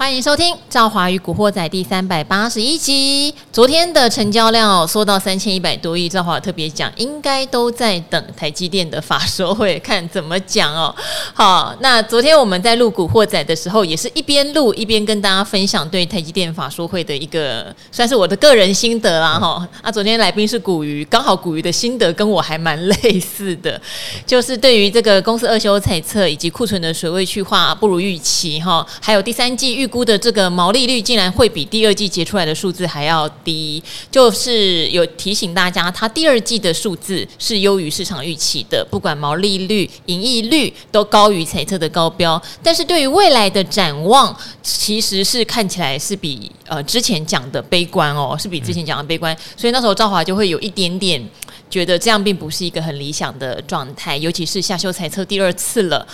欢迎收听《赵华与古惑仔》第三百八十一集。昨天的成交量哦缩到三千一百多亿，赵华特别讲，应该都在等台积电的法说会，看怎么讲哦。好，那昨天我们在录《古惑仔》的时候，也是一边录一边跟大家分享对台积电法说会的一个，算是我的个人心得啦哈。啊，昨天来宾是古鱼，刚好古鱼的心得跟我还蛮类似的，就是对于这个公司二修财测以及库存的水位去化不如预期哈，还有第三季预。估的这个毛利率竟然会比第二季结出来的数字还要低，就是有提醒大家，它第二季的数字是优于市场预期的，不管毛利率、盈利率都高于财测的高标。但是对于未来的展望，其实是看起来是比呃之前讲的悲观哦，是比之前讲的悲观。所以那时候赵华就会有一点点觉得这样并不是一个很理想的状态，尤其是下修财测第二次了。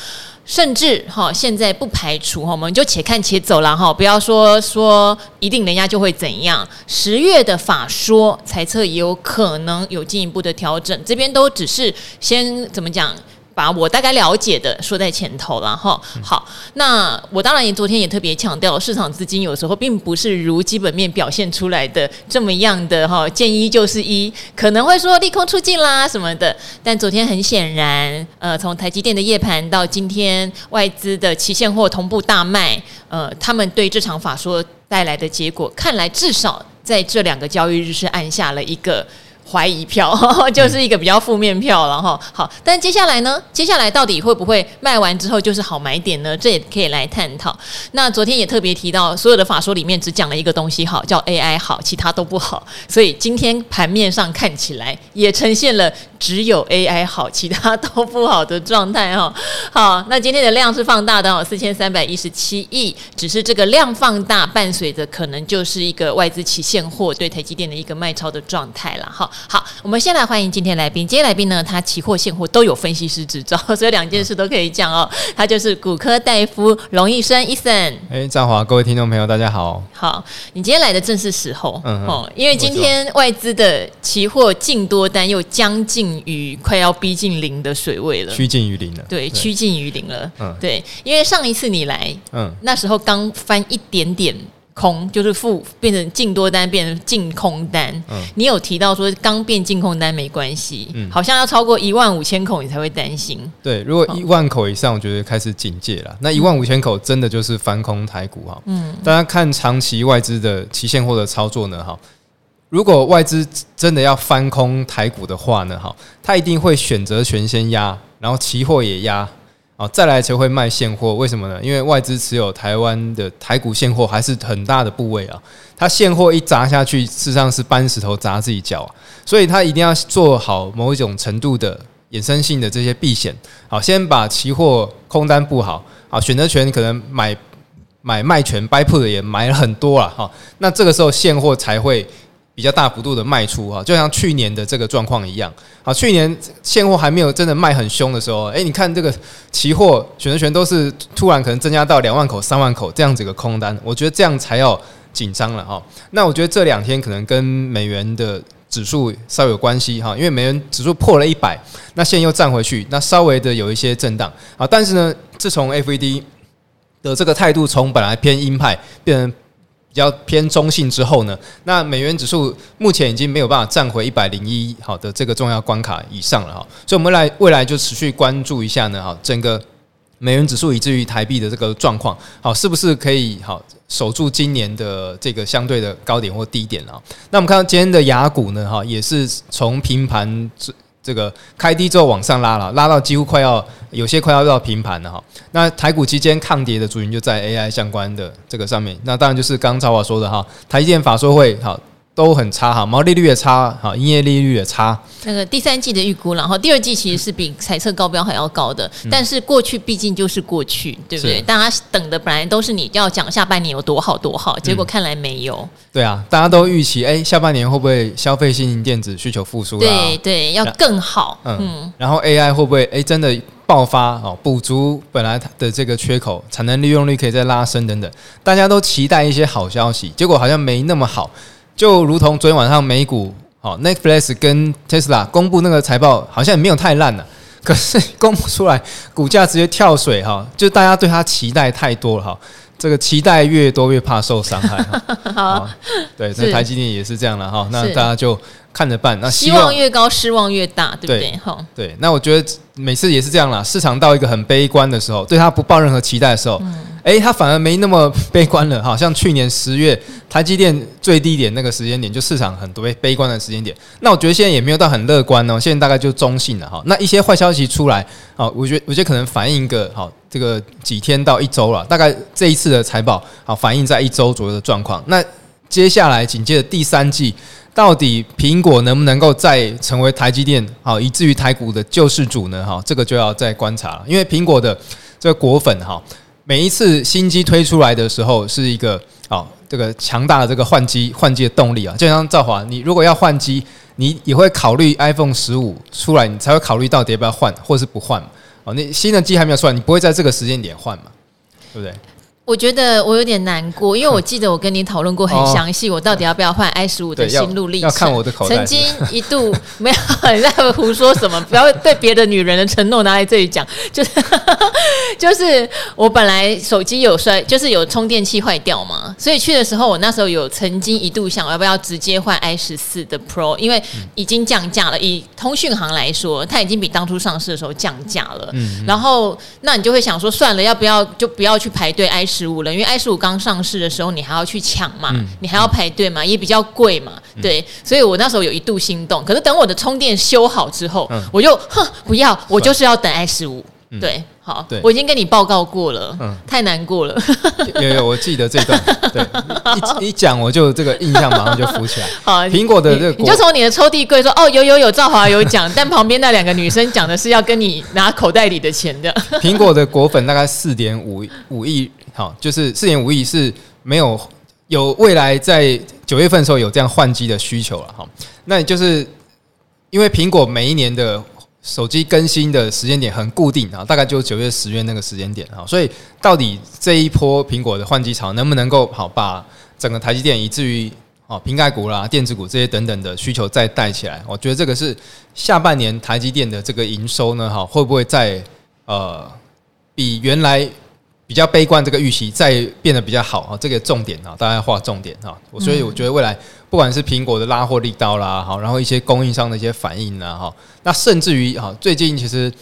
甚至哈，现在不排除哈，我们就且看且走了哈，不要说说一定人家就会怎样。十月的法说猜测也有可能有进一步的调整，这边都只是先怎么讲。把我大概了解的说在前头了哈。好，那我当然也昨天也特别强调，市场资金有时候并不是如基本面表现出来的这么样的哈，见一就是一，可能会说利空出尽啦什么的。但昨天很显然，呃，从台积电的夜盘到今天外资的期现货同步大卖，呃，他们对这场法说带来的结果，看来至少在这两个交易日是按下了一个。怀疑票 就是一个比较负面票了哈。好，但接下来呢？接下来到底会不会卖完之后就是好买点呢？这也可以来探讨。那昨天也特别提到，所有的法说里面只讲了一个东西好，叫 AI 好，其他都不好。所以今天盘面上看起来也呈现了只有 AI 好，其他都不好的状态哈。好，那今天的量是放大的哦，四千三百一十七亿，只是这个量放大伴随着可能就是一个外资期现货对台积电的一个卖超的状态了哈。好，我们先来欢迎今天来宾。今天来宾呢，他期货现货都有分析师执照，所以两件事都可以讲哦。他就是骨科大夫龙医生 Eason。哎，赵华，各位听众朋友，大家好。好，你今天来的正是时候，嗯哦，因为今天外资的期货净多单又将近于快要逼近零的水位了，趋近于零了。对，趋近于零了。嗯，对，因为上一次你来，嗯，那时候刚翻一点点。空就是负，变成净多单，变成净空单。嗯，你有提到说刚变净空单没关系，嗯，好像要超过一万五千口你才会担心。对，如果一万口以上，我觉得开始警戒了。那一万五千口真的就是翻空台股哈。嗯，大家看长期外资的期现货的操作呢，哈，如果外资真的要翻空台股的话呢，哈，他一定会选择权先压，然后期货也压。哦，再来才会卖现货，为什么呢？因为外资持有台湾的台股现货还是很大的部位啊，它现货一砸下去，事实上是搬石头砸自己脚，所以它一定要做好某一种程度的衍生性的这些避险。好，先把期货空单布好，啊，选择权可能买买卖权 buy put 也买了很多了哈，那这个时候现货才会。比较大幅度的卖出哈，就像去年的这个状况一样。好，去年现货还没有真的卖很凶的时候，诶，你看这个期货选择权都是突然可能增加到两万口、三万口这样子一个空单，我觉得这样才要紧张了哈。那我觉得这两天可能跟美元的指数稍有关系哈，因为美元指数破了一百，那现又站回去，那稍微的有一些震荡啊。但是呢，自从 FED 的这个态度从本来偏鹰派变成。比较偏中性之后呢，那美元指数目前已经没有办法站回一百零一好的这个重要关卡以上了哈，所以我们来未来就持续关注一下呢，哈，整个美元指数以至于台币的这个状况，好，是不是可以好守住今年的这个相对的高点或低点啊？那我们看到今天的雅股呢，哈，也是从平盘这个开低之后往上拉了，拉到几乎快要有些快要到平盘了哈。那台股期间抗跌的主营就在 AI 相关的这个上面。那当然就是刚才我说的哈，台积电法说会好。都很差哈，毛利率也差，哈，营业利率也差。那个第三季的预估，然后第二季其实是比彩测高标还要高的，但是过去毕竟就是过去，对不对？大家等的本来都是你要讲下半年有多好多好，结果看来没有。对啊，大家都预期，哎，下半年会不会消费性电子需求复苏？对对，要更好。嗯，然后 AI 会不会哎真的爆发哦，补足本来的这个缺口，产能利用率可以再拉升等等，大家都期待一些好消息，结果好像没那么好。就如同昨天晚上美股，好，Netflix 跟 Tesla 公布那个财报，好像也没有太烂了，可是公布出来股价直接跳水哈，就大家对它期待太多了哈。这这个期待越多越怕受伤害哈。好，对，那台积电也是这样了哈。那大家就看着办。那希望越高，失望越大，对不对？哈，对。那我觉得每次也是这样啦。市场到一个很悲观的时候，对他不抱任何期待的时候。嗯哎，它反而没那么悲观了，好像去年十月台积电最低点那个时间点，就市场很多悲悲观的时间点。那我觉得现在也没有到很乐观哦，现在大概就中性了哈。那一些坏消息出来，啊，我觉得我觉得可能反映一个好这个几天到一周了，大概这一次的财报好反映在一周左右的状况。那接下来紧接着第三季，到底苹果能不能够再成为台积电好，以至于台股的救世主呢？哈，这个就要再观察了，因为苹果的这个果粉哈。每一次新机推出来的时候，是一个啊，这个强大的这个换机换机的动力啊。就像赵华，你如果要换机，你也会考虑 iPhone 十五出来，你才会考虑到底要不要换，或是不换。哦，那新的机还没有出来，你不会在这个时间点换嘛？对不对？我觉得我有点难过，因为我记得我跟你讨论过很详细，我到底要不要换 i 十五的心路历程。要看我的口袋。曾经一度没有你在胡说什么，不要对别的女人的承诺拿来这里讲。就是 就是我本来手机有摔，就是有充电器坏掉嘛，所以去的时候我那时候有曾经一度想要不要直接换 i 十四的 Pro，因为已经降价了。以通讯行来说，它已经比当初上市的时候降价了。嗯。然后那你就会想说，算了，要不要就不要去排队 i 十五了，因为 i 十五刚上市的时候，你还要去抢嘛，嗯、你还要排队嘛，也比较贵嘛，嗯、对，所以我那时候有一度心动。可是等我的充电修好之后，嗯、我就哼，不要，我就是要等 i 十五。对，好，对我已经跟你报告过了，嗯，太难过了。有有，我记得这段，对，一一讲我就这个印象马上就浮起来。好，苹果的这个，你就从你的抽屉柜说，哦，有有有，赵华有讲，但旁边那两个女生讲的是要跟你拿口袋里的钱的。苹果的果粉大概四点五五亿，好，就是四点五亿是没有有未来在九月份的时候有这样换机的需求了，哈，那就是因为苹果每一年的。手机更新的时间点很固定啊，大概就九月、十月那个时间点啊，所以到底这一波苹果的换机潮能不能够好把整个台积电以至于哦苹概股啦、电子股这些等等的需求再带起来？我觉得这个是下半年台积电的这个营收呢，哈会不会再呃比原来？比较悲观，这个预期再变得比较好啊，这个重点啊，大家要画重点哈。所以我觉得未来不管是苹果的拉货力道啦，好，然后一些供应商的一些反应啦，哈，那甚至于哈，最近其实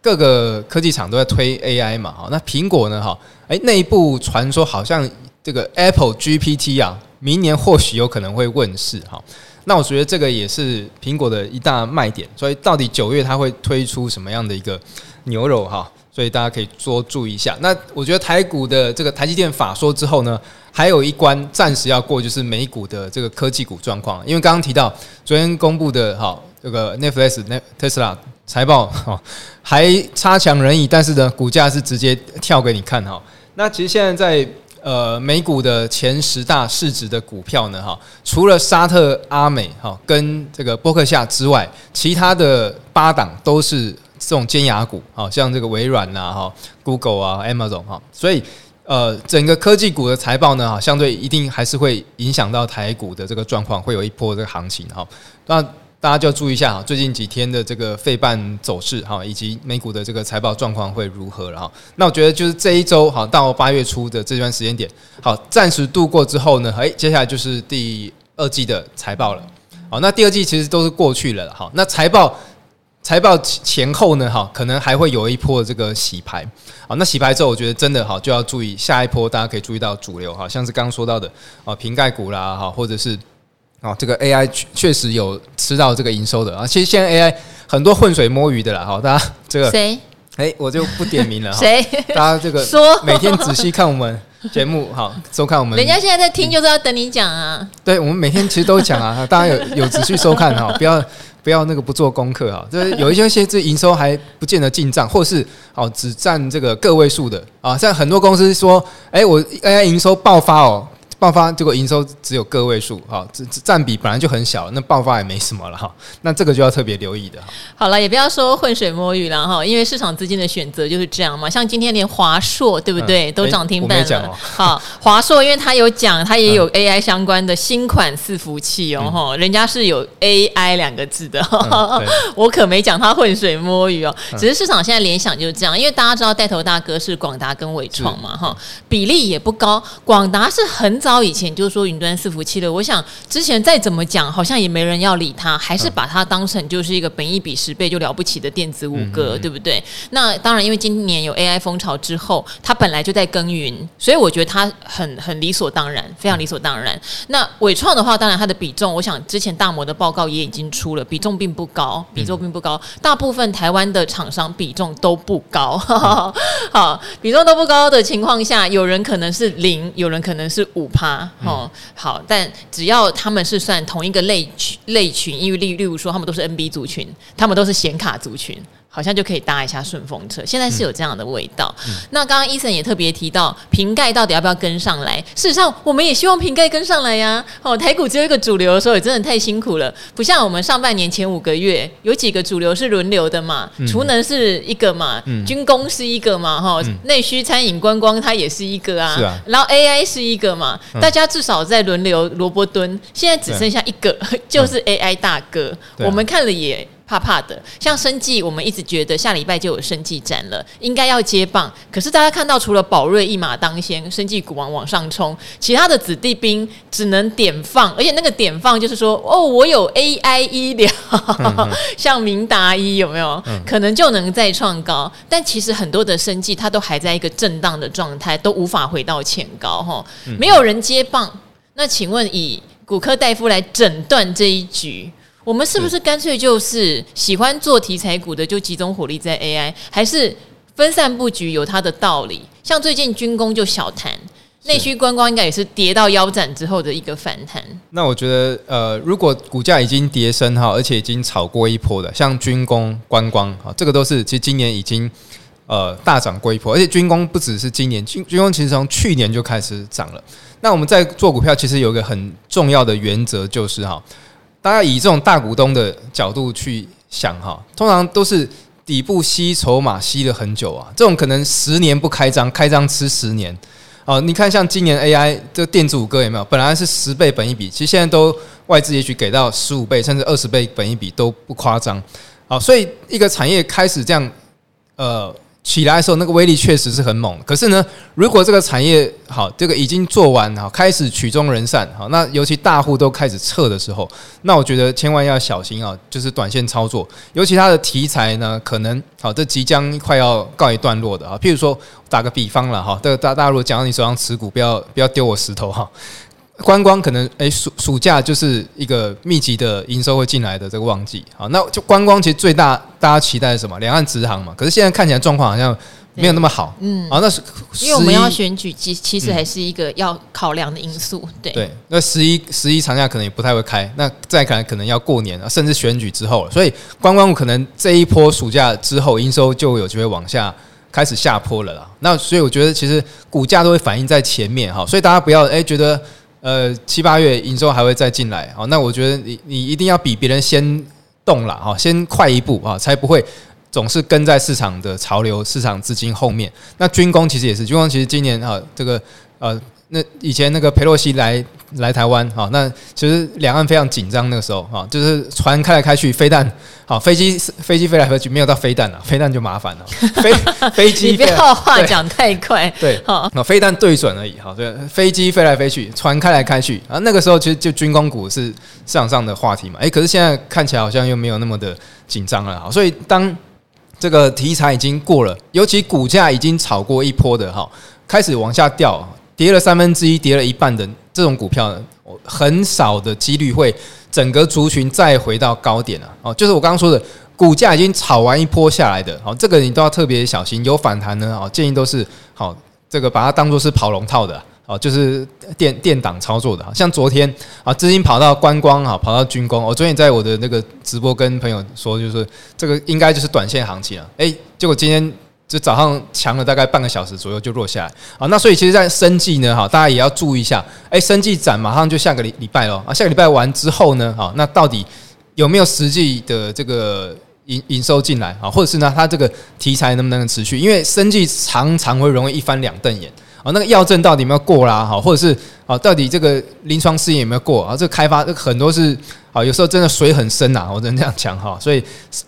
各个科技厂都在推 AI 嘛，哈，那苹果呢，哈，诶，内部传说好像这个 Apple GPT 啊，明年或许有可能会问世哈。那我觉得这个也是苹果的一大卖点，所以到底九月它会推出什么样的一个牛肉哈？所以大家可以多注意一下。那我觉得台股的这个台积电法说之后呢，还有一关暂时要过，就是美股的这个科技股状况。因为刚刚提到昨天公布的哈，这个 Netflix、Tesla 财报哈还差强人意，但是呢，股价是直接跳给你看哈。那其实现在在呃美股的前十大市值的股票呢哈，除了沙特阿美哈跟这个波克夏之外，其他的八档都是。这种尖牙股，好像这个微软呐，哈，Google 啊，Amazon 哈，所以呃，整个科技股的财报呢，哈，相对一定还是会影响到台股的这个状况，会有一波这个行情哈。那大家就要注意一下哈，最近几天的这个费半走势哈，以及美股的这个财报状况会如何了哈。那我觉得就是这一周哈，到八月初的这段时间点，好，暂时度过之后呢，诶，接下来就是第二季的财报了。好，那第二季其实都是过去了哈。那财报。财报前后呢，哈，可能还会有一波这个洗牌，好，那洗牌之后，我觉得真的哈就要注意下一波，大家可以注意到主流哈，像是刚刚说到的啊，瓶盖股啦，哈，或者是啊，这个 AI 确实有吃到这个营收的啊，其实现在 AI 很多浑水摸鱼的啦，哈，大家这个谁？哎，我就不点名了哈，谁？大家这个说每天仔细看我们节目，好，收看我们，人家现在在听，就是要等你讲啊，对，我们每天其实都讲啊，大家有有仔细收看哈，不要。不要那个不做功课啊，就是有一些些这营收还不见得进账，或是哦只占这个个位数的。啊，像很多公司说，哎，我 AI 营收爆发哦，爆发结果营收只有个位数，哈，这占比本来就很小，那爆发也没什么了哈。那这个就要特别留意的。好了，也不要说浑水摸鱼了哈，因为市场资金的选择就是这样嘛。像今天连华硕对不对，嗯、都涨停板了。好，华硕因为它有讲，它也有 AI 相关的新款伺服器哦，哈、嗯，人家是有 AI 两个字的，嗯、我可没讲它浑水摸鱼哦。只是市场现在联想就是这样，因为大家知道带头大哥是广达跟伟创嘛，哈，比例也不高。广达是很早以前就说云端伺服器的，我想之前再怎么讲，好像也没人要理它，还是把它当成就是一个本一比十倍就了不起的电子五哥，对不对？那当然，因为今年有 AI 风潮之后，它本来就在耕耘，所以我觉得它很很理所当然，非常理所当然。那伟创的话，当然它的比重，我想之前大摩的报告也已经出了，比重并不高，比重并不高，大部分台湾的厂商比重都不高，好，比重都不高的情况下，有人可能是零，有人可能是五趴，哦，好，但只要他们是算同一个类群类群，因为例例如说他们都是 NB 族群，他们都是显卡族群。好像就可以搭一下顺风车，现在是有这样的味道。嗯、那刚刚 Eason 也特别提到瓶盖到底要不要跟上来？事实上，我们也希望瓶盖跟上来呀。哦，台股只有一个主流的时候，也真的太辛苦了。不像我们上半年前五个月有几个主流是轮流的嘛，储、嗯、能是一个嘛，嗯、军工是一个嘛，哈、嗯，内需、餐饮、观光它也是一个啊。然后 AI 是一个嘛，嗯、大家至少在轮流萝卜蹲。现在只剩下一个，就是 AI 大哥。嗯、我们看了也。怕怕的，像生技，我们一直觉得下礼拜就有生技展了，应该要接棒。可是大家看到，除了宝瑞一马当先，生技股王往上冲，其他的子弟兵只能点放，而且那个点放就是说，哦，我有 AI 医疗，像明达医有没有？可能就能再创高。但其实很多的生技，它都还在一个震荡的状态，都无法回到前高哈，没有人接棒。那请问，以骨科大夫来诊断这一局？我们是不是干脆就是喜欢做题材股的就集中火力在 AI，还是分散布局有它的道理？像最近军工就小弹，内需观光应该也是跌到腰斩之后的一个反弹。那我觉得，呃，如果股价已经跌升哈，而且已经炒过一波的，像军工、观光啊，这个都是其实今年已经呃大涨过一波，而且军工不只是今年，军军工其实从去年就开始涨了。那我们在做股票，其实有一个很重要的原则就是哈。大家以这种大股东的角度去想哈，通常都是底部吸筹码吸了很久啊，这种可能十年不开张，开张吃十年哦。你看像今年 AI 这电子五哥有没有？本来是十倍本益比，其实现在都外资也许给到十五倍甚至二十倍本益比都不夸张。好，所以一个产业开始这样，呃。起来的时候，那个威力确实是很猛。可是呢，如果这个产业好，这个已经做完好，开始曲终人散好，那尤其大户都开始撤的时候，那我觉得千万要小心啊，就是短线操作。尤其它的题材呢，可能好，这即将快要告一段落的啊。譬如说，打个比方了哈，这个大大陆讲到你手上持股，不要不要丢我石头哈。观光可能诶，暑暑假就是一个密集的营收会进来的这个旺季，好，那就观光其实最大大家期待是什么？两岸直航嘛。可是现在看起来状况好像没有那么好，嗯，啊，那是因为我们要选举，其其实还是一个要考量的因素，对对。那十一十一长假可能也不太会开，那再可能可能要过年甚至选举之后了，所以观光可能这一波暑假之后营收就有机会往下开始下坡了啦。那所以我觉得其实股价都会反映在前面哈，所以大家不要诶觉得。呃，七八月营收还会再进来，好，那我觉得你你一定要比别人先动了，哈，先快一步啊，才不会总是跟在市场的潮流、市场资金后面。那军工其实也是，军工其实今年啊，这个呃。那以前那个佩洛西来来台湾，哈，那其实两岸非常紧张那个时候，哈，就是船开来开去，飞弹，好，飞机飞机飞来飞去，没有到飞弹了，飞弹就麻烦了，飞飞机，你不要话讲太快，对，好，那飞弹对准而已，哈，对，飞机飞来飞去，船开来开去，啊，那个时候其实就军工股是市场上的话题嘛，哎，可是现在看起来好像又没有那么的紧张了，哈，所以当这个题材已经过了，尤其股价已经炒过一波的，哈，开始往下掉。跌了三分之一，跌了一半的这种股票呢，很少的几率会整个族群再回到高点了。哦，就是我刚刚说的，股价已经炒完一波下来的，哦，这个你都要特别小心。有反弹呢，哦，建议都是好，这个把它当做是跑龙套的。哦，就是电电档操作的，像昨天啊，资金跑到观光哈，跑到军工。我昨天在我的那个直播跟朋友说，就是这个应该就是短线行情了。诶，结果今天就早上强了大概半个小时左右就落下来啊。那所以其实，在生计呢，哈，大家也要注意一下。哎，生计展马上就下个礼礼拜了啊，下个礼拜完之后呢，哈，那到底有没有实际的这个营营收进来啊？或者是呢，它这个题材能不能持续？因为生计常常会容易一翻两瞪眼。啊，那个药证到底有没有过啦？哈，或者是啊，到底这个临床试验有没有过啊？这个开发这很多是啊，有时候真的水很深呐，我只能这样讲哈。所以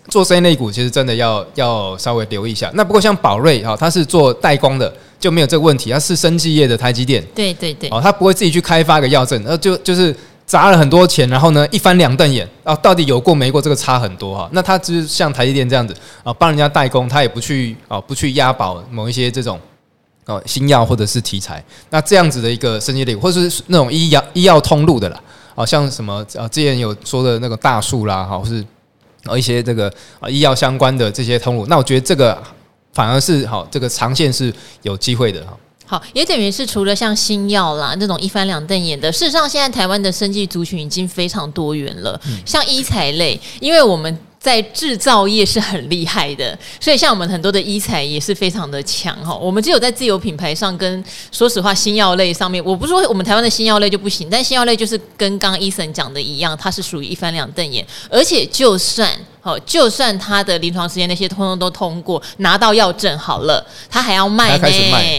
做生意类股其实真的要要稍微留意一下。那不过像宝瑞哈，它是做代工的，就没有这个问题。它是生技业的台积电，对对对，哦，他不会自己去开发一个药证，那就就是砸了很多钱，然后呢一翻两瞪眼啊，到底有过没过？这个差很多哈。那他就是像台积电这样子啊，帮人家代工，他也不去啊，不去押宝某一些这种。哦，新药或者是题材，那这样子的一个生技类，或者是那种医药医药通路的啦，好像什么呃，之前有说的那个大树啦，哈，或是啊一些这个啊医药相关的这些通路，那我觉得这个反而是好，这个长线是有机会的哈。好，也等于是除了像新药啦那种一翻两瞪眼的，事实上现在台湾的生技族群已经非常多元了，嗯、像医材类，因为我们。在制造业是很厉害的，所以像我们很多的医材也是非常的强哈。我们只有在自有品牌上，跟说实话新药类上面，我不是说我们台湾的新药类就不行，但新药类就是跟刚医生讲的一样，它是属于一翻两瞪眼，而且就算。好，就算他的临床实验那些通通都通过，拿到药证好了，他还要卖呢。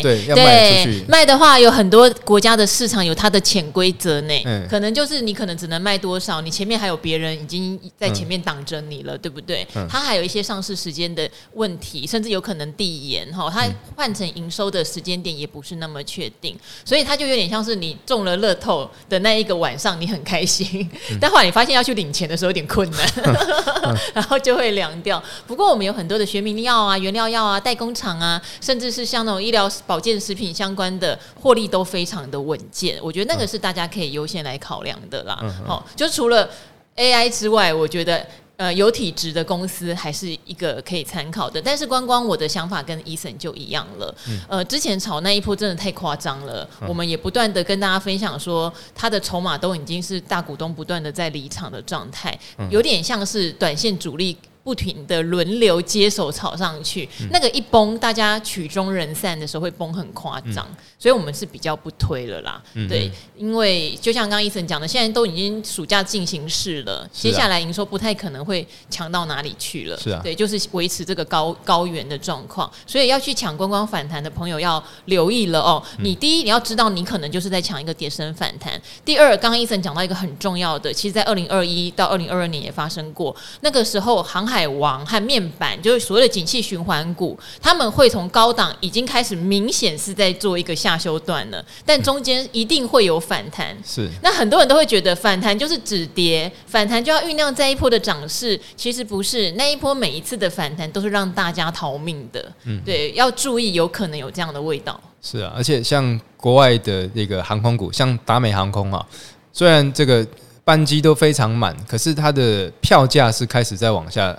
对，要卖出去。卖的话，有很多国家的市场有它的潜规则呢。嗯，可能就是你可能只能卖多少，你前面还有别人已经在前面挡着你了，嗯、对不对？嗯。它还有一些上市时间的问题，甚至有可能递延哈。他换成营收的时间点也不是那么确定，所以他就有点像是你中了乐透的那一个晚上，你很开心，嗯、但后来你发现要去领钱的时候有点困难。然后就会凉掉。不过我们有很多的学名药啊、原料药啊、代工厂啊，甚至是像那种医疗保健食品相关的，获利都非常的稳健。我觉得那个是大家可以优先来考量的啦。好，就除了 AI 之外，我觉得。呃，有体质的公司还是一个可以参考的，但是光光我的想法跟 Eason 就一样了。嗯、呃，之前炒那一波真的太夸张了，嗯、我们也不断的跟大家分享说，他的筹码都已经是大股东不断的在离场的状态，有点像是短线主力。不停的轮流接手炒上去，嗯、那个一崩，大家曲终人散的时候会崩很夸张，嗯、所以我们是比较不推了啦。嗯、对，因为就像刚刚 Eason 讲的，现在都已经暑假进行式了，啊、接下来营收不太可能会强到哪里去了。是啊，对，就是维持这个高高原的状况，所以要去抢观光反弹的朋友要留意了哦。嗯、你第一你要知道，你可能就是在抢一个跌升反弹。第二，刚刚 Eason 讲到一个很重要的，其实在二零二一到二零二二年也发生过，那个时候航海王和面板就是所谓的景气循环股，他们会从高档已经开始明显是在做一个下修段了，但中间一定会有反弹。是，那很多人都会觉得反弹就是止跌，反弹就要酝酿在一波的涨势，其实不是，那一波每一次的反弹都是让大家逃命的。嗯，对，要注意，有可能有这样的味道。是啊，而且像国外的那个航空股，像达美航空啊，虽然这个班机都非常满，可是它的票价是开始在往下。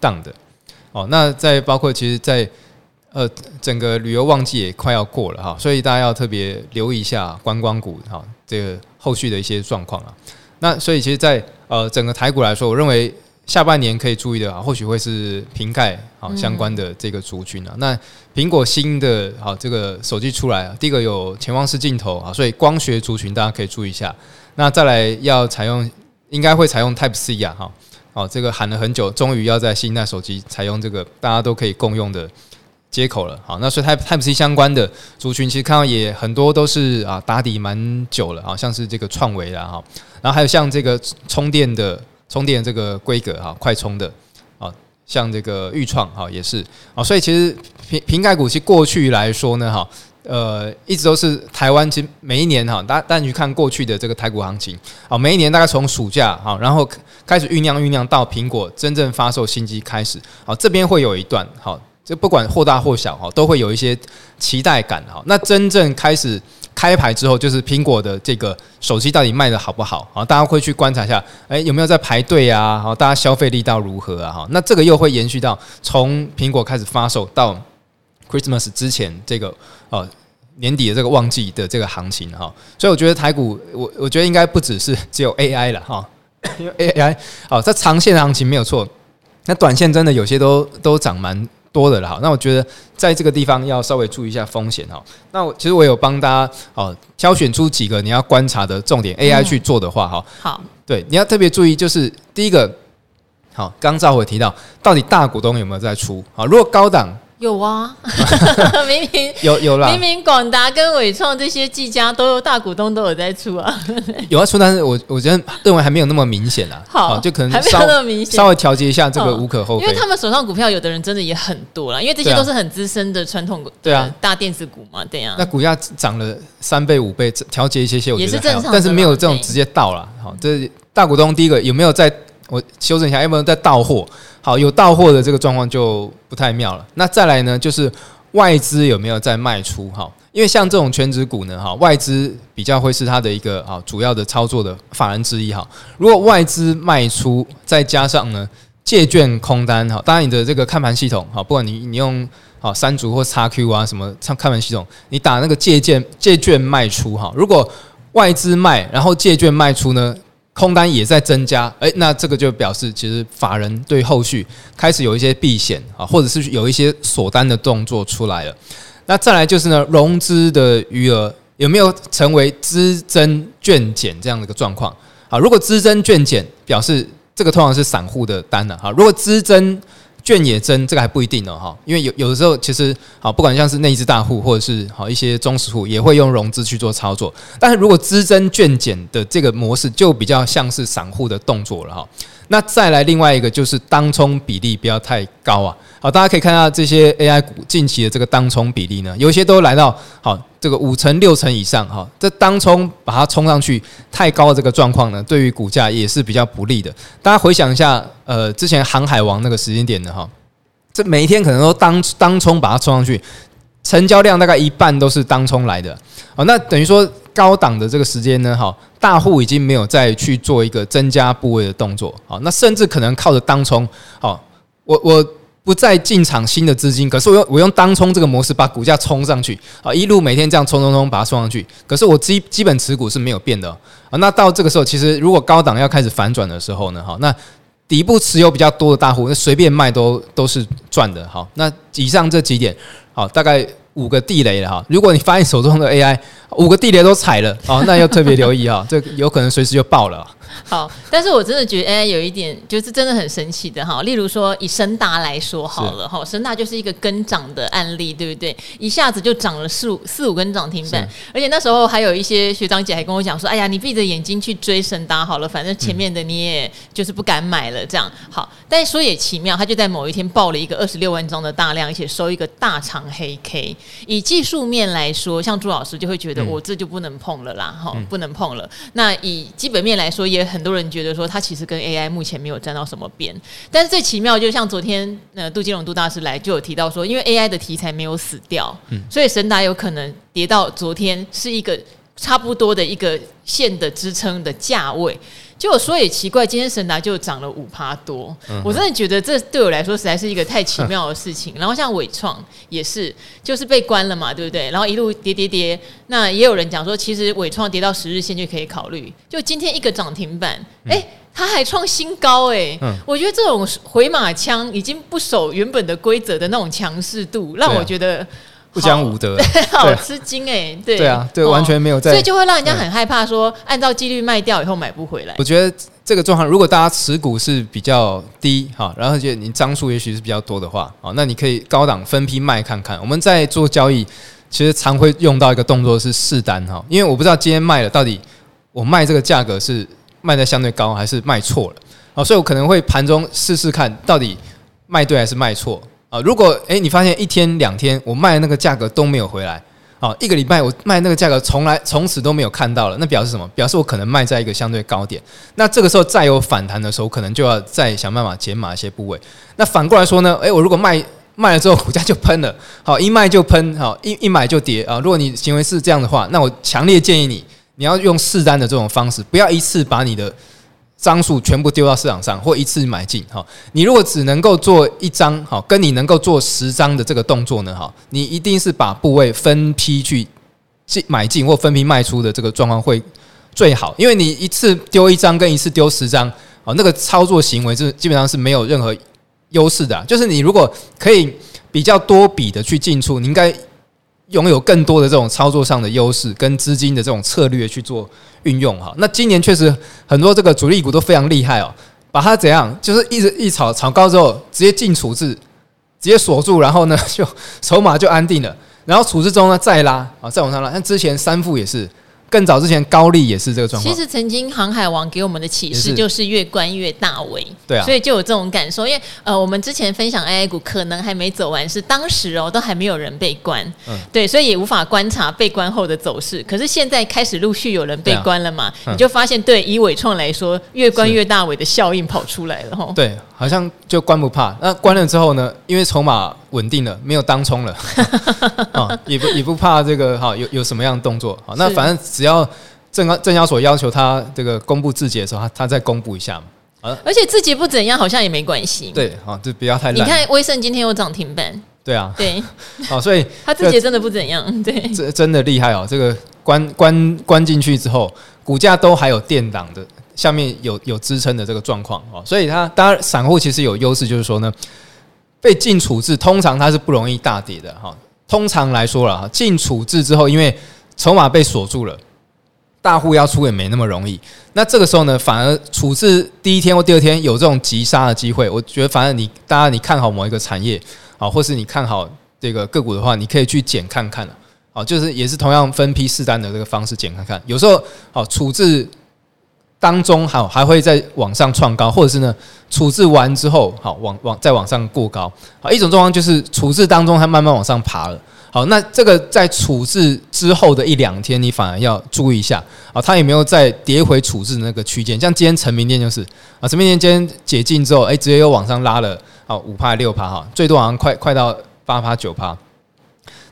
荡的哦，那在包括其实在，在呃整个旅游旺季也快要过了哈，所以大家要特别留意一下观光股哈，这个后续的一些状况啊。那所以其实在，在呃整个台股来说，我认为下半年可以注意的啊，或许会是瓶盖啊相关的这个族群啊。嗯、那苹果新的好这个手机出来啊，第一个有潜望式镜头啊，所以光学族群大家可以注意一下。那再来要采用，应该会采用 Type C 啊哈。哦，这个喊了很久，终于要在新一代手机采用这个大家都可以共用的接口了。好，那所以 Type Type C 相关的族群，其实看到也很多都是啊打底蛮久了啊，像是这个创维啦哈，然后还有像这个充电的充电的这个规格哈，快充的啊，像这个钰创哈也是啊，所以其实瓶瓶盖股其实过去来说呢哈。呃，一直都是台湾，其实每一年哈，大家你去看过去的这个台股行情，好，每一年大概从暑假哈，然后开始酝酿酝酿到苹果真正发售新机开始，好，这边会有一段好，这不管或大或小哈，都会有一些期待感哈。那真正开始开牌之后，就是苹果的这个手机到底卖得好不好啊？大家会去观察一下，诶，有没有在排队啊？好，大家消费力道如何啊？哈，那这个又会延续到从苹果开始发售到。Christmas 之前这个哦年底的这个旺季的这个行情哈，所以我觉得台股我我觉得应该不只是只有 AI 了哈，因为 AI 好，它长线的行情没有错，那短线真的有些都都涨蛮多的了哈。那我觉得在这个地方要稍微注意一下风险哈。那我其实我有帮大家哦挑选出几个你要观察的重点，AI 去做的话哈。好，对，你要特别注意，就是第一个，好，刚赵伟提到，到底大股东有没有在出啊？如果高档。有啊，明明有有啦，明明广达跟伟创这些技嘉都有大股东都有在出啊，有在出，但是我我觉得认为还没有那么明显啊，好，就可能还没有那么明显，稍微调节一下这个无可厚非，因为他们手上股票有的人真的也很多了，因为这些都是很资深的传统对啊大电子股嘛，对呀，那股价涨了三倍五倍，调节一些些我觉得也是正常，但是没有这种直接到了，好，这大股东第一个有没有在？我修正一下，有没有在到货？好，有到货的这个状况就不太妙了。那再来呢，就是外资有没有在卖出？哈，因为像这种全职股呢，哈，外资比较会是它的一个啊主要的操作的法人之一。哈，如果外资卖出，再加上呢借券空单，哈，当然你的这个看盘系统，哈，不管你你用好三足或叉 Q 啊什么看看盘系统，你打那个借券借券卖出，哈，如果外资卖，然后借券卖出呢？空单也在增加，诶，那这个就表示其实法人对后续开始有一些避险啊，或者是有一些锁单的动作出来了。那再来就是呢，融资的余额有没有成为资增券减这样的一个状况？好，如果资增券减，表示这个通常是散户的单了。哈，如果资增券也增，这个还不一定呢，哈，因为有有的时候其实好，不管像是内资大户或者是好一些中实户，也会用融资去做操作。但是如果资增券减的这个模式，就比较像是散户的动作了哈。那再来另外一个就是当冲比例不要太高啊。好，大家可以看到这些 AI 股近期的这个当冲比例呢，有一些都来到好这个五成六成以上哈。这当冲把它冲上去太高的这个状况呢，对于股价也是比较不利的。大家回想一下，呃，之前航海王那个时间点的哈，这每一天可能都当当冲把它冲上去，成交量大概一半都是当冲来的。好，那等于说。高档的这个时间呢，哈，大户已经没有再去做一个增加部位的动作，好，那甚至可能靠着当冲，好，我我不再进场新的资金，可是我用我用当冲这个模式把股价冲上去，啊，一路每天这样冲冲冲把它冲上去，可是我基基本持股是没有变的，啊，那到这个时候，其实如果高档要开始反转的时候呢，哈，那底部持有比较多的大户，那随便卖都都是赚的，好，那以上这几点，好，大概。五个地雷了哈，如果你发现手中的 AI 五个地雷都踩了，哦，那要特别留意哈，这有可能随时就爆了。好，但是我真的觉得 AI 有一点就是真的很神奇的哈，例如说以升达来说好了哈，升达就是一个跟涨的案例，对不对？一下子就涨了四五四五根涨停板，而且那时候还有一些学长姐还跟我讲说，哎呀，你闭着眼睛去追升达好了，反正前面的你也就是不敢买了这样。好，但是说也奇妙，他就在某一天爆了一个二十六万张的大量，而且收一个大长黑 K。以技术面来说，像朱老师就会觉得我这就不能碰了啦，哈，不能碰了。那以基本面来说，也很多人觉得说它其实跟 AI 目前没有沾到什么边。但是最奇妙，就像昨天呃杜金龙杜大师来就有提到说，因为 AI 的题材没有死掉，所以神达有可能跌到昨天是一个差不多的一个线的支撑的价位。就我说也奇怪，今天神达就涨了五趴多，嗯、我真的觉得这对我来说实在是一个太奇妙的事情。然后像伟创也是，就是被关了嘛，对不对？然后一路跌跌跌，那也有人讲说，其实伟创跌到十日线就可以考虑。就今天一个涨停板，哎、欸，它还创新高、欸，哎、嗯，我觉得这种回马枪已经不守原本的规则的那种强势度，让我觉得。不讲武德，好吃惊哎！对对啊，对，完全没有在，所以就会让人家很害怕，说按照纪律卖掉以后买不回来。我觉得这个状况，如果大家持股是比较低哈，然后就你张数也许是比较多的话，好，那你可以高档分批卖看看。我们在做交易，其实常会用到一个动作是试单哈，因为我不知道今天卖了到底我卖这个价格是卖的相对高还是卖错了，好，所以我可能会盘中试试看到底卖对还是卖错。啊，如果诶你发现一天两天我卖的那个价格都没有回来，啊，一个礼拜我卖那个价格从来从此都没有看到了，那表示什么？表示我可能卖在一个相对高点。那这个时候再有反弹的时候，可能就要再想办法减码一些部位。那反过来说呢？诶，我如果卖卖了之后股价就喷了，好，一卖就喷，好，一一买就跌啊。如果你行为是这样的话，那我强烈建议你，你要用试单的这种方式，不要一次把你的。张数全部丢到市场上，或一次买进哈。你如果只能够做一张哈，跟你能够做十张的这个动作呢哈，你一定是把部位分批去进买进或分批卖出的这个状况会最好。因为你一次丢一张跟一次丢十张啊，那个操作行为是基本上是没有任何优势的。就是你如果可以比较多笔的去进出，你应该拥有更多的这种操作上的优势跟资金的这种策略去做运用哈。那今年确实很多这个主力股都非常厉害哦，把它怎样，就是一直一炒炒高之后，直接进处置，直接锁住，然后呢就筹码就安定了，然后处置中呢再拉啊，再往上拉。像之前三副也是。更早之前，高丽也是这个状况。其实曾经航海王给我们的启示就是越关越大尾，对啊，所以就有这种感受。因为呃，我们之前分享 AI 股可能还没走完，是当时哦都还没有人被关，嗯，对，所以也无法观察被关后的走势。可是现在开始陆续有人被关了嘛，啊嗯、你就发现，对以伟创来说，越关越大尾的效应跑出来了哈。对，好像就关不怕。那关了之后呢？因为筹码稳定了，没有当冲了，啊，也不也不怕这个哈，有有什么样的动作？好，那反正只。只要证证交所要求他这个公布自己的时候，他他再公布一下嘛。啊，而且自己不怎样，好像也没关系。对，好，就不要太烂。你看威盛今天又涨停板。对啊，对，好，所以 他自己真的不怎样。对，这真的厉害哦。这个关关关进去之后，股价都还有垫档的，下面有有支撑的这个状况哦。所以它当然散户其实有优势，就是说呢，被禁处置，通常它是不容易大跌的哈。通常来说了哈，禁处置之后，因为筹码被锁住了。大户要出也没那么容易，那这个时候呢，反而处置第一天或第二天有这种急杀的机会。我觉得，反正你大家你看好某一个产业啊，或是你看好这个个股的话，你可以去捡看看了啊，就是也是同样分批试单的这个方式捡看看。有时候好处置当中好还会再往上创高，或者是呢处置完之后好往往再往上过高。好，一种状况就是处置当中它慢慢往上爬了。好，那这个在处置之后的一两天，你反而要注意一下啊，它有没有再跌回处置那个区间？像今天成名店就是啊，成名店今天解禁之后，哎，直接又往上拉了啊，五趴六趴哈，最多好像快快到八趴九趴。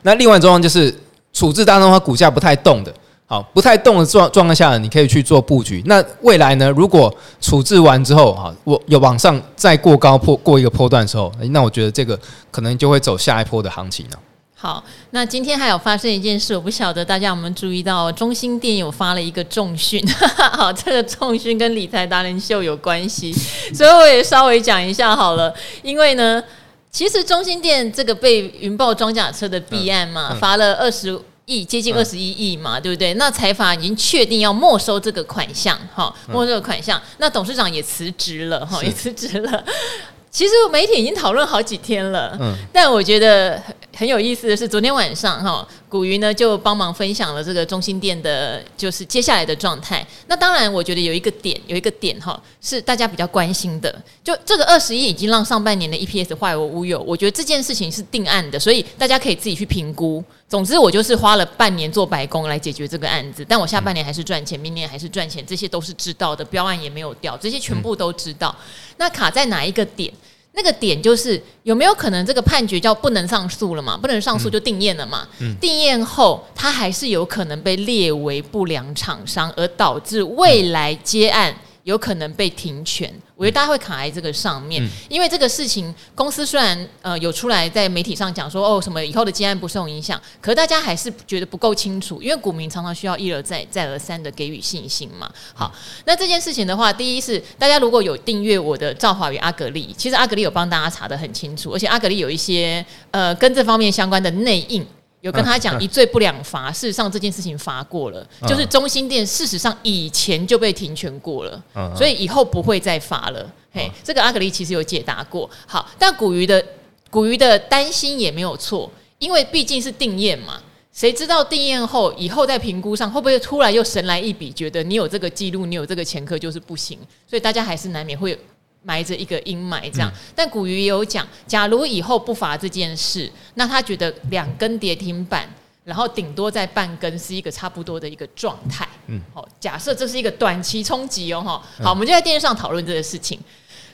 那另外一种状况就是处置当中它股价不太动的，好，不太动的状状况下，你可以去做布局。那未来呢，如果处置完之后哈，我有往上再过高破过一个波段的时候，那我觉得这个可能就会走下一波的行情了。好，那今天还有发生一件事，我不晓得大家有没有注意到，中心店有发了一个重讯。好，这个重讯跟理财达人秀有关系，所以我也稍微讲一下好了。因为呢，其实中心店这个被云豹装甲车的弊案嘛，罚了二十亿，接近二十一亿嘛，对不对？那财阀已经确定要没收这个款项，哈，没收这个款项。那董事长也辞职了，哈，也辞职了。其实媒体已经讨论好几天了，嗯，但我觉得很有意思的是，昨天晚上哈，古鱼呢就帮忙分享了这个中心店的，就是接下来的状态。那当然，我觉得有一个点，有一个点哈，是大家比较关心的，就这个二十亿已经让上半年的 EPS 化为乌有。我觉得这件事情是定案的，所以大家可以自己去评估。总之，我就是花了半年做白工来解决这个案子，但我下半年还是赚钱，明年还是赚钱，这些都是知道的，标案也没有掉，这些全部都知道。那卡在哪一个点？那个点就是有没有可能这个判决叫不能上诉了嘛？不能上诉就定验了嘛？嗯嗯、定验后，他还是有可能被列为不良厂商，而导致未来接案。有可能被停权，我觉得大家会卡在这个上面，嗯、因为这个事情公司虽然呃有出来在媒体上讲说哦什么以后的接案不受影响，可是大家还是觉得不够清楚，因为股民常常需要一而再再而三的给予信心嘛。好，那这件事情的话，第一是大家如果有订阅我的赵华与阿格力，其实阿格力有帮大家查的很清楚，而且阿格力有一些呃跟这方面相关的内应。有跟他讲一罪不两罚，事实上这件事情罚过了，就是中心店事实上以前就被停权过了，所以以后不会再罚了。嘿，这个阿格力其实有解答过。好，但古鱼的古鱼的担心也没有错，因为毕竟是定验嘛，谁知道定验后以后在评估上会不会突然又神来一笔，觉得你有这个记录，你有这个前科就是不行，所以大家还是难免会。埋着一个阴霾，这样。嗯、但古鱼也有讲，假如以后不罚这件事，那他觉得两根跌停板，然后顶多再半根，是一个差不多的一个状态。嗯，好，假设这是一个短期冲击哦，哈。好，我们就在电视上讨论这个事情。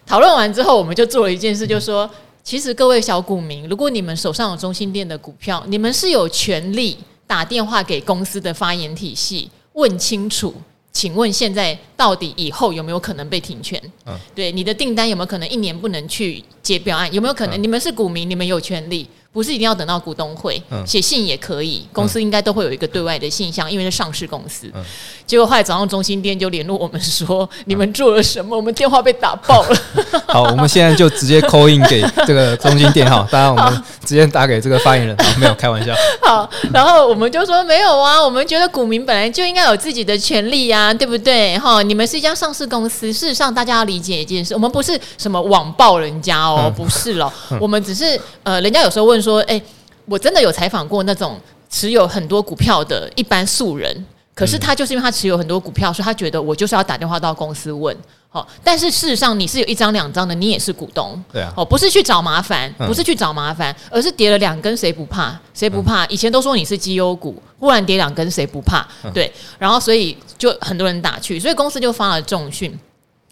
讨论完之后，我们就做了一件事，就是说，其实各位小股民，如果你们手上有中心店的股票，你们是有权利打电话给公司的发言体系，问清楚。请问现在到底以后有没有可能被停权？嗯，对，你的订单有没有可能一年不能去接标案？有没有可能？你们是股民，你们有权利。不是一定要等到股东会，写、嗯、信也可以。公司应该都会有一个对外的信箱，因为是上市公司。嗯、结果后来早上中心店就联络我们说，你们做了什么？我们电话被打爆了。好，我们现在就直接 call in 给这个中心店哈，当然我们 直接打给这个发言人，没有开玩笑。好，然后我们就说没有啊，我们觉得股民本来就应该有自己的权利呀、啊，对不对？哈，你们是一家上市公司，事实上大家要理解一件事，我们不是什么网暴人家哦，嗯、不是了，嗯、我们只是呃，人家有时候问说。说，哎，我真的有采访过那种持有很多股票的一般素人，可是他就是因为他持有很多股票，所以他觉得我就是要打电话到公司问，好，但是事实上你是有一张两张的，你也是股东，对啊，哦，不是去找麻烦，不是去找麻烦，而是跌了两根谁不怕？谁不怕？以前都说你是绩优股，忽然跌两根谁不怕？对，然后所以就很多人打去，所以公司就发了重讯。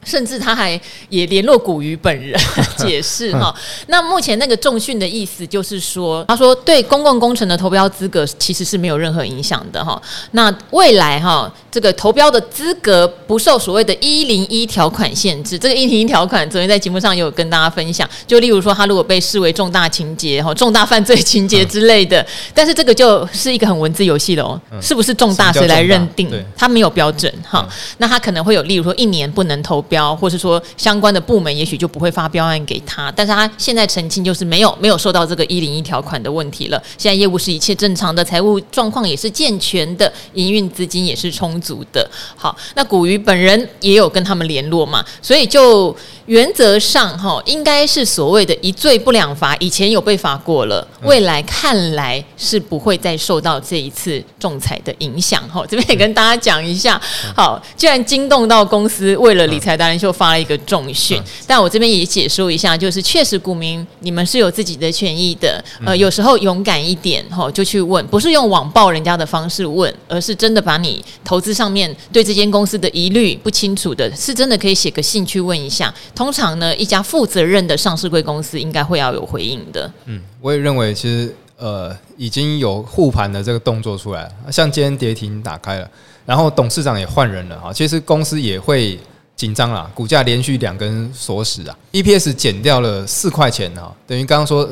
甚至他还也联络古鱼本人 解释哈，那目前那个重训的意思就是说，他说对公共工程的投标资格其实是没有任何影响的哈。那未来哈，这个投标的资格不受所谓的“一零一条款”限制。这个“一零一条款”昨天在节目上也有跟大家分享，就例如说他如果被视为重大情节哈、重大犯罪情节之类的，但是这个就是一个很文字游戏的哦，是不是重大谁来认定？他没有标准哈。那他可能会有，例如说一年不能投标。标，或是说相关的部门也许就不会发标案给他，但是他现在澄清就是没有没有受到这个一零一条款的问题了。现在业务是一切正常的，财务状况也是健全的，营运资金也是充足的。好，那古鱼本人也有跟他们联络嘛，所以就原则上哈，应该是所谓的一罪不两罚，以前有被罚过了，未来看来是不会再受到这一次仲裁的影响。哈，这边也跟大家讲一下，好，既然惊动到公司，为了理财。达人秀发了一个重讯，但我这边也解说一下，就是确实股民你们是有自己的权益的，呃，有时候勇敢一点吼，就去问，不是用网暴人家的方式问，而是真的把你投资上面对这间公司的疑虑不清楚的，是真的可以写个信去问一下。通常呢，一家负责任的上市柜公司应该会要有回应的。嗯，我也认为其实呃已经有护盘的这个动作出来了，像今天跌停打开了，然后董事长也换人了哈，其实公司也会。紧张了，股价连续两根锁死啊，EPS 减掉了四块钱啊，等于刚刚说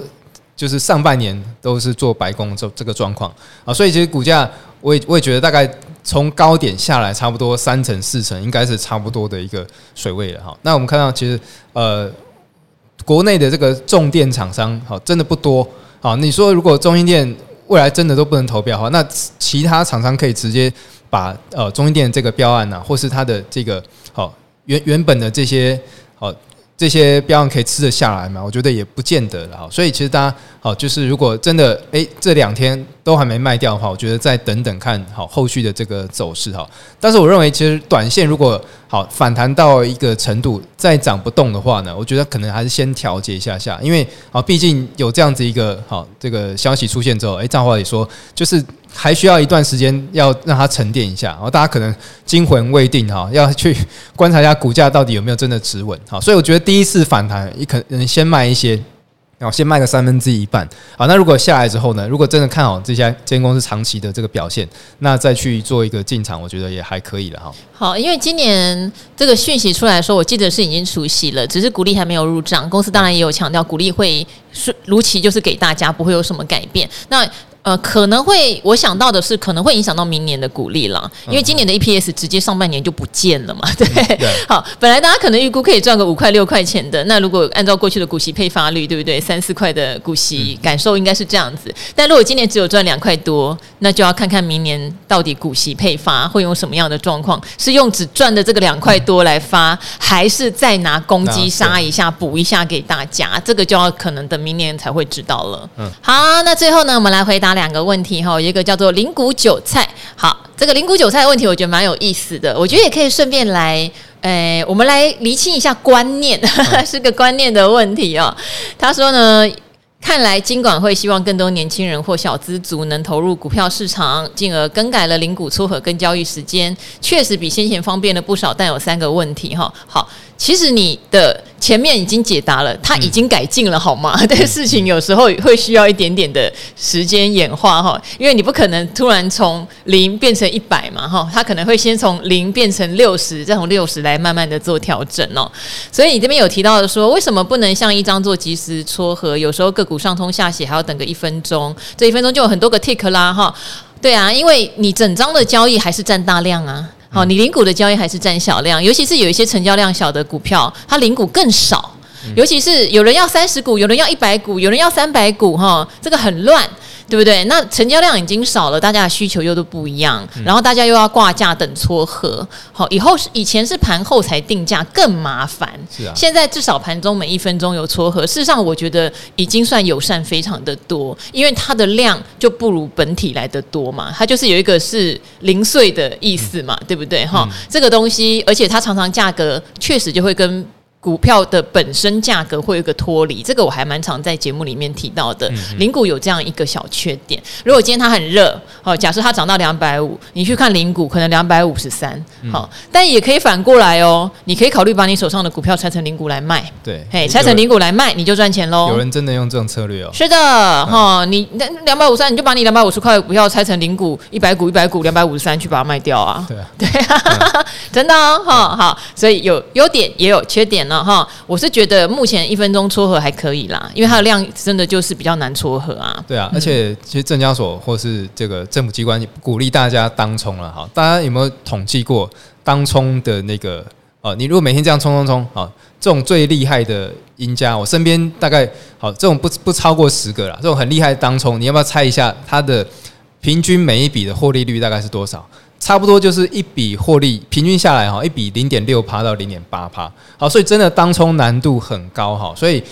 就是上半年都是做白工这这个状况啊，所以其实股价我也我也觉得大概从高点下来差不多三成四成，应该是差不多的一个水位了哈。那我们看到其实呃国内的这个重电厂商好真的不多啊，你说如果中兴电未来真的都不能投标哈，那其他厂商可以直接把呃中兴电这个标案呐，或是它的这个好。原原本的这些好，这些标案可以吃得下来吗？我觉得也不见得了哈。所以其实大家好，就是如果真的诶这两天都还没卖掉的话，我觉得再等等看好后续的这个走势哈。但是我认为，其实短线如果好反弹到一个程度再涨不动的话呢，我觉得可能还是先调节一下下，因为啊，毕竟有这样子一个好这个消息出现之后，诶，赵华也说就是。还需要一段时间，要让它沉淀一下，然后大家可能惊魂未定哈，要去观察一下股价到底有没有真的止稳哈，所以我觉得第一次反弹，你可能先卖一些，然后先卖个三分之一半，好，那如果下来之后呢，如果真的看好这家这间公司长期的这个表现，那再去做一个进场，我觉得也还可以了哈。好，因为今年这个讯息出来说，我记得是已经除息了，只是股利还没有入账，公司当然也有强调股利会如期就是给大家，不会有什么改变。那呃，可能会我想到的是，可能会影响到明年的股利了，因为今年的 EPS 直接上半年就不见了嘛，对。对。好，本来大家可能预估可以赚个五块六块钱的，那如果按照过去的股息配发率，对不对？三四块的股息，感受应该是这样子。但如果今年只有赚两块多，那就要看看明年到底股息配发会用什么样的状况，是用只赚的这个两块多来发，还是再拿公积杀一下补一下给大家？这个就要可能等明年才会知道了。嗯。好，那最后呢，我们来回答。两个问题哈，一个叫做灵谷韭菜。好，这个灵谷韭菜的问题，我觉得蛮有意思的。我觉得也可以顺便来，诶，我们来厘清一下观念，是个观念的问题哦。他说呢，看来金管会希望更多年轻人或小资族能投入股票市场，进而更改了零股撮合跟交易时间，确实比先前方便了不少，但有三个问题哈。好。其实你的前面已经解答了，它已经改进了，好吗？这个事情有时候会需要一点点的时间演化哈，因为你不可能突然从零变成一百嘛哈，它可能会先从零变成六十，再从六十来慢慢的做调整哦。所以你这边有提到的说，为什么不能像一张做即时撮合？有时候个股股上通下写还要等个一分钟，这一分钟就有很多个 tick 啦哈。对啊，因为你整张的交易还是占大量啊，好，你零股的交易还是占小量，尤其是有一些成交量小的股票，它零股更少，尤其是有人要三十股，有人要一百股，有人要三百股哈，这个很乱。对不对？那成交量已经少了，大家的需求又都不一样，嗯、然后大家又要挂价等撮合，好，以后是以前是盘后才定价，更麻烦。是啊，现在至少盘中每一分钟有撮合，事实上我觉得已经算友善非常的多，因为它的量就不如本体来的多嘛，它就是有一个是零碎的意思嘛，嗯、对不对？哈、嗯，这个东西，而且它常常价格确实就会跟。股票的本身价格会有一个脱离，这个我还蛮常在节目里面提到的。零股有这样一个小缺点，如果今天它很热，好，假设它涨到两百五，你去看零股可能两百五十三，好，但也可以反过来哦，你可以考虑把你手上的股票拆成零股来卖，对，嘿，拆成零股来卖，你就赚钱喽。有人真的用这种策略哦？是的，哈，你那两百五十三，你就把你两百五十块股票拆成零股，一百股一百股两百五十三去把它卖掉啊，对啊，对啊，真的哦，哈，好，所以有优点也有缺点呢。哈，我是觉得目前一分钟撮合还可以啦，因为它的量真的就是比较难撮合啊。对啊，而且其实证交所或是这个政府机关也鼓励大家当冲了哈，大家有没有统计过当冲的那个？哦，你如果每天这样冲冲冲，啊，这种最厉害的赢家，我身边大概好这种不不超过十个啦，这种很厉害的当冲，你要不要猜一下它的平均每一笔的获利率大概是多少？差不多就是一笔获利平均下来哈，一笔零点六趴到零点八趴，好，所以真的当冲难度很高哈，所以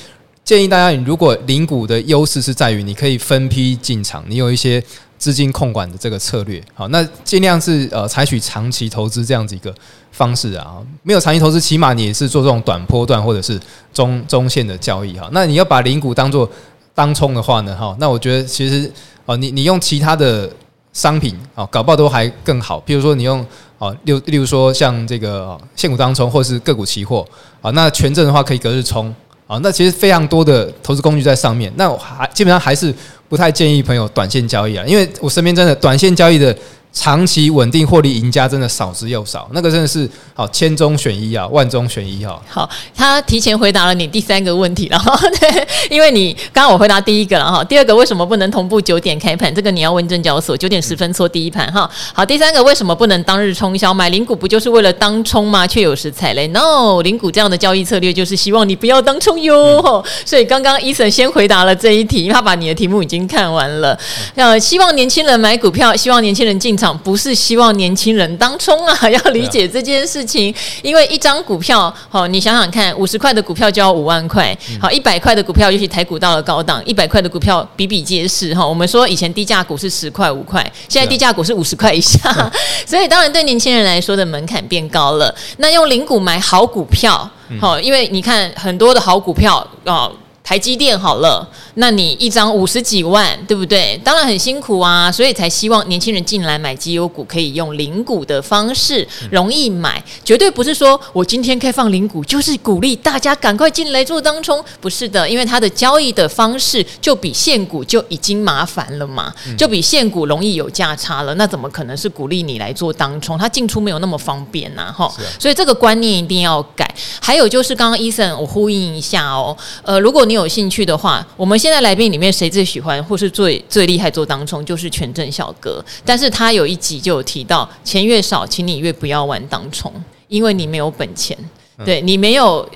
建议大家，你如果零股的优势是在于你可以分批进场，你有一些资金控管的这个策略，好，那尽量是呃采取长期投资这样子一个方式啊，没有长期投资，起码你也是做这种短波段或者是中中线的交易哈，那你要把零股当做当冲的话呢，哈，那我觉得其实哦，你你用其他的。商品啊，搞不好都还更好。比如说，你用啊，例例如说像这个现股当中，或是个股期货啊，那权证的话可以隔日冲啊。那其实非常多的投资工具在上面。那我还基本上还是不太建议朋友短线交易啊，因为我身边真的短线交易的。长期稳定获利赢家真的少之又少，那个真的是好千中选一啊，万中选一哈。好，他提前回答了你第三个问题了哈，对，因为你刚刚我回答第一个了哈，第二个为什么不能同步九点开盘？这个你要问证交所，九点十分错第一盘哈。好，第三个为什么不能当日冲销？买零股不就是为了当冲吗？却有时踩雷？No，零股这样的交易策略就是希望你不要当冲哟。嗯、所以刚刚 Eason 先回答了这一题，因为他把你的题目已经看完了。呃，希望年轻人买股票，希望年轻人进场。不是希望年轻人当冲啊，要理解这件事情。因为一张股票，好，你想想看，五十块的股票就要五万块，好，一百块的股票，尤其台股到了高档，一百块的股票比比皆是哈。我们说以前低价股是十块五块，现在低价股是五十块以下，所以当然对年轻人来说的门槛变高了。那用零股买好股票，好，因为你看很多的好股票啊。台积电好了，那你一张五十几万，对不对？当然很辛苦啊，所以才希望年轻人进来买绩优股，可以用零股的方式容易买，绝对不是说我今天开放零股就是鼓励大家赶快进来做当冲，不是的，因为它的交易的方式就比现股就已经麻烦了嘛，就比现股容易有价差了，那怎么可能是鼓励你来做当冲？它进出没有那么方便呐，哈，所以这个观念一定要改。还有就是刚刚 Eason 我呼应一下哦，呃，如果。你有兴趣的话，我们现在来宾里面谁最喜欢或是最最厉害做当冲，就是权证小哥。但是他有一集就有提到，钱越少，请你越不要玩当冲，因为你没有本钱，对你没有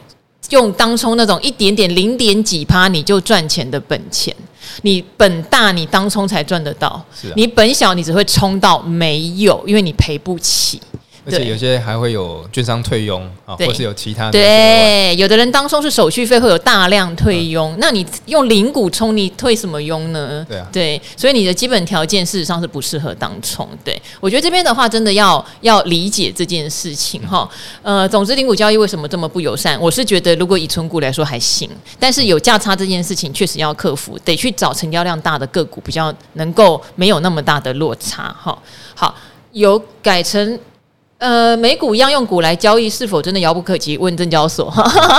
用当冲那种一点点零点几趴你就赚钱的本钱，你本大你当冲才赚得到，你本小你只会冲到没有，因为你赔不起。而且有些还会有券商退佣啊，或是有其他的。对，有的人当冲是手续费会有大量退佣，嗯、那你用零股冲，你退什么佣呢？对啊，对，所以你的基本条件事实上是不适合当冲。对，我觉得这边的话，真的要要理解这件事情哈。呃，总之零股交易为什么这么不友善？我是觉得如果以存股来说还行，但是有价差这件事情确实要克服，得去找成交量大的个股，比较能够没有那么大的落差哈。好，有改成。呃，美股一样用股来交易，是否真的遥不可及？问证交所，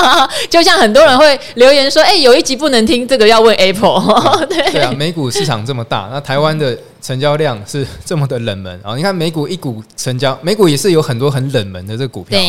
就像很多人会留言说：“哎、有一集不能听，这个要问 Apple。” 对对啊，美股市场这么大，那台湾的成交量是这么的冷门啊！你看美股一股成交，美股也是有很多很冷门的这个股票，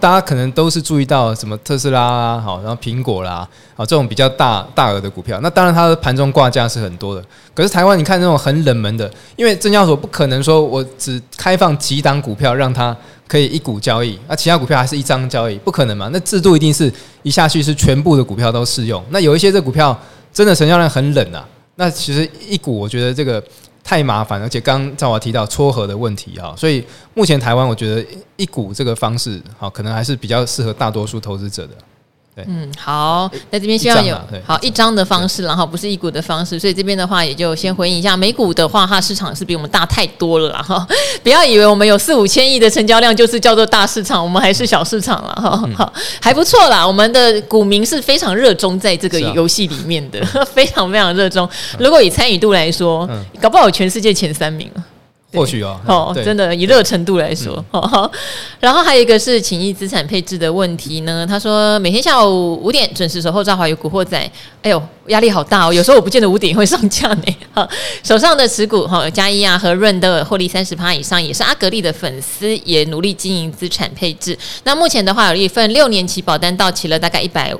大家可能都是注意到什么特斯拉啊，好，然后苹果啦，好，这种比较大大额的股票。那当然它的盘中挂价是很多的。可是台湾你看那种很冷门的，因为证交所不可能说我只开放几档股票让它可以一股交易，那其他股票还是一张交易，不可能嘛？那制度一定是一下去是全部的股票都适用。那有一些这股票真的成交量很冷啊。那其实一股，我觉得这个太麻烦，而且刚刚赵华提到撮合的问题啊，所以目前台湾我觉得一股这个方式好，可能还是比较适合大多数投资者的。对。嗯，好，在这边希望有好一张。的方式，然后不是一股的方式，所以这边的话也就先回应一下，美股的话，它市场是比我们大太多了啦哈，不要以为我们有四五千亿的成交量就是叫做大市场，我们还是小市场了哈，好还不错啦，我们的股民是非常热衷在这个游戏里面的，非常非常热衷，如果以参与度来说，搞不好全世界前三名。或许哦，哦，真的以热程度来说，然后还有一个是情谊资产配置的问题呢。他说每天下午五点准时守候赵华与古惑仔，哎呦压力好大哦，有时候我不见得五点会上架呢。哈，手上的持股哈，嘉一啊和润的获利三十趴以上，也是阿格力的粉丝，也努力经营资产配置。那目前的话，有一份六年期保单到期了，大概一百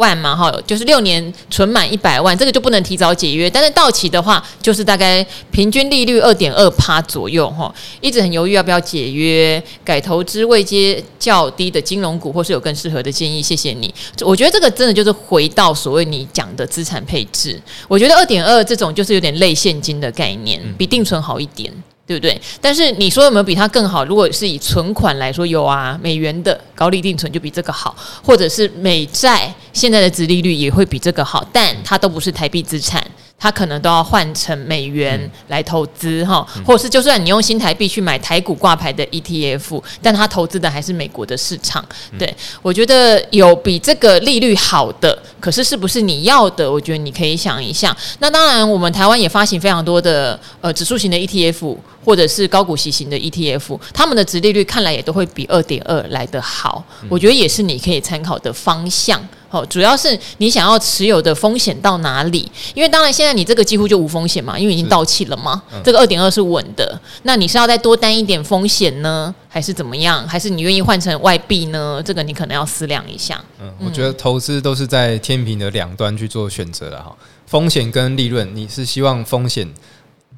万嘛哈，就是六年存满一百万，这个就不能提早解约。但是到期的话，就是大概平均利率二点二趴左右哈。一直很犹豫要不要解约，改投资位阶较低的金融股，或是有更适合的建议。谢谢你。我觉得这个真的就是回到所谓你讲的资产配置。我觉得二点二这种就是有点类现金的概念，比定存好一点。对不对？但是你说有没有比它更好？如果是以存款来说，有啊，美元的高利定存就比这个好，或者是美债现在的值利率也会比这个好，但它都不是台币资产。他可能都要换成美元来投资哈，嗯、或者是就算你用新台币去买台股挂牌的 ETF，但他投资的还是美国的市场。对、嗯、我觉得有比这个利率好的，可是是不是你要的？我觉得你可以想一下。那当然，我们台湾也发行非常多的呃指数型的 ETF，或者是高股息型的 ETF，他们的值利率看来也都会比二点二来得好。嗯、我觉得也是你可以参考的方向。好，主要是你想要持有的风险到哪里？因为当然现在你这个几乎就无风险嘛，因为已经到期了嘛。嗯、这个二点二是稳的，那你是要再多担一点风险呢，还是怎么样？还是你愿意换成外币呢？这个你可能要思量一下。嗯，我觉得投资都是在天平的两端去做选择的哈。风险跟利润，你是希望风险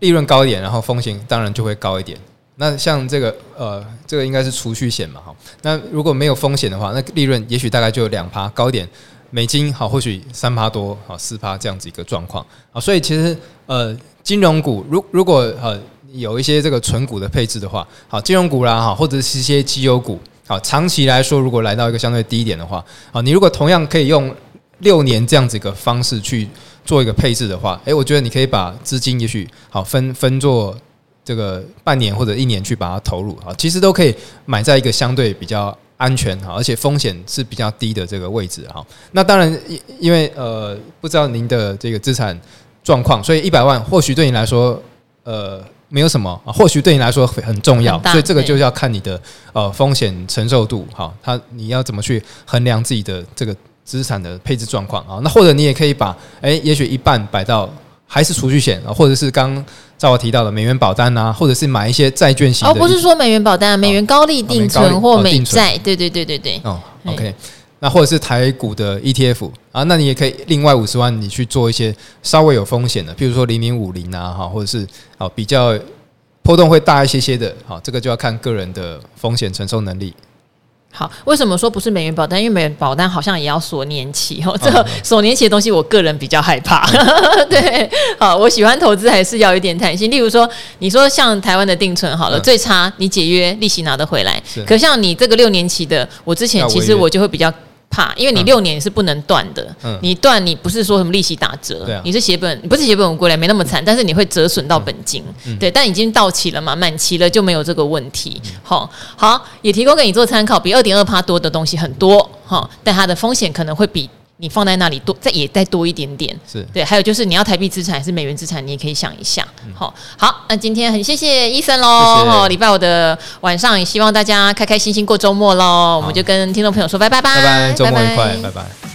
利润高一点，然后风险当然就会高一点。那像这个呃，这个应该是储蓄险嘛，哈。那如果没有风险的话，那利润也许大概就两趴高一点，美金好，或许三趴多，好四趴这样子一个状况啊。所以其实呃，金融股如如果呃有一些这个存股的配置的话，好，金融股啦哈，或者是一些绩优股，好，长期来说如果来到一个相对低一点的话，啊，你如果同样可以用六年这样子一个方式去做一个配置的话，诶，我觉得你可以把资金也许好分分做。这个半年或者一年去把它投入啊，其实都可以买在一个相对比较安全哈，而且风险是比较低的这个位置哈。那当然，因因为呃，不知道您的这个资产状况，所以一百万或许对你来说呃没有什么啊，或许对你来说很重要，所以这个就要看你的呃风险承受度哈，它你要怎么去衡量自己的这个资产的配置状况啊？那或者你也可以把诶，也许一半摆到。还是储蓄险啊，或者是刚在我提到的美元保单啊，或者是买一些债券型的。哦，不是说美元保单，美元高利定存或美债，对对对对对。哦，OK，那或者是台股的 ETF 啊，那你也可以另外五十万，你去做一些稍微有风险的，譬如说零零五零啊，哈，或者是啊比较波动会大一些些的，好，这个就要看个人的风险承受能力。好，为什么说不是美元保单？因为美元保单好像也要锁年期哦。这个锁年期的东西，我个人比较害怕。嗯、对，好，我喜欢投资还是要有一点弹性。例如说，你说像台湾的定存好了，嗯、最差你解约利息拿得回来。可像你这个六年期的，我之前其实我就会比较。怕，因为你六年是不能断的，嗯、你断你不是说什么利息打折，嗯、你是血本，不是血本无归来，没那么惨，但是你会折损到本金，嗯、对，但已经到期了嘛，满期了就没有这个问题，好、嗯，好，也提供给你做参考，比二点二趴多的东西很多，哈，但它的风险可能会比。你放在那里多，再也再多一点点，是对。还有就是你要台币资产还是美元资产，你也可以想一下。好，好，那今天很谢谢医生喽。哦，礼拜五的晚上也希望大家开开心心过周末喽。我们就跟听众朋友说拜拜拜，拜拜，周末愉快，拜拜。